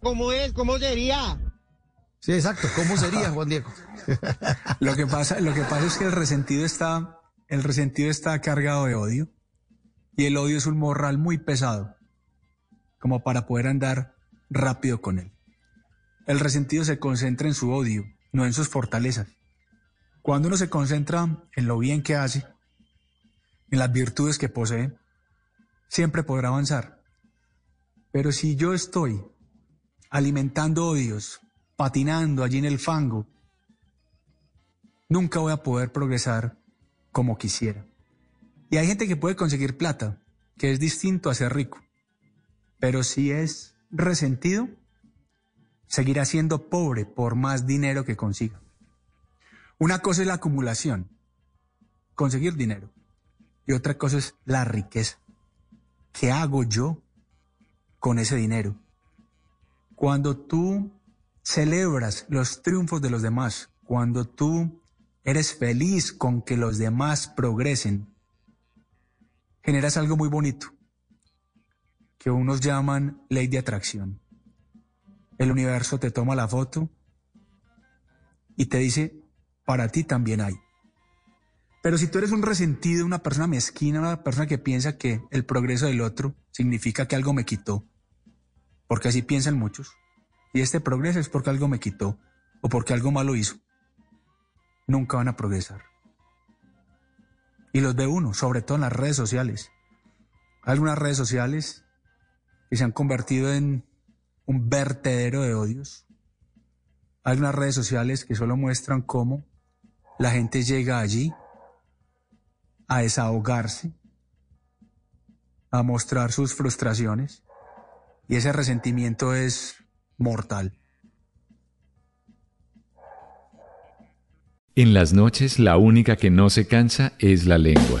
¿Cómo es? ¿Cómo sería? Sí, exacto. ¿Cómo sería, Juan Diego? lo que pasa, lo que pasa es que el resentido está, el resentido está cargado de odio. Y el odio es un morral muy pesado, como para poder andar rápido con él. El resentido se concentra en su odio, no en sus fortalezas. Cuando uno se concentra en lo bien que hace, en las virtudes que posee, siempre podrá avanzar. Pero si yo estoy alimentando odios, patinando allí en el fango, nunca voy a poder progresar como quisiera. Y hay gente que puede conseguir plata, que es distinto a ser rico. Pero si es resentido, seguirá siendo pobre por más dinero que consiga. Una cosa es la acumulación, conseguir dinero. Y otra cosa es la riqueza. ¿Qué hago yo con ese dinero? Cuando tú celebras los triunfos de los demás, cuando tú eres feliz con que los demás progresen, generas algo muy bonito, que unos llaman ley de atracción. El universo te toma la foto y te dice, para ti también hay. Pero si tú eres un resentido, una persona mezquina, una persona que piensa que el progreso del otro significa que algo me quitó, porque así piensan muchos, y este progreso es porque algo me quitó o porque algo malo hizo, nunca van a progresar. Y los ve uno, sobre todo en las redes sociales. Algunas redes sociales que se han convertido en un vertedero de odios. Hay unas redes sociales que solo muestran cómo la gente llega allí a desahogarse, a mostrar sus frustraciones y ese resentimiento es mortal. En las noches la única que no se cansa es la lengua.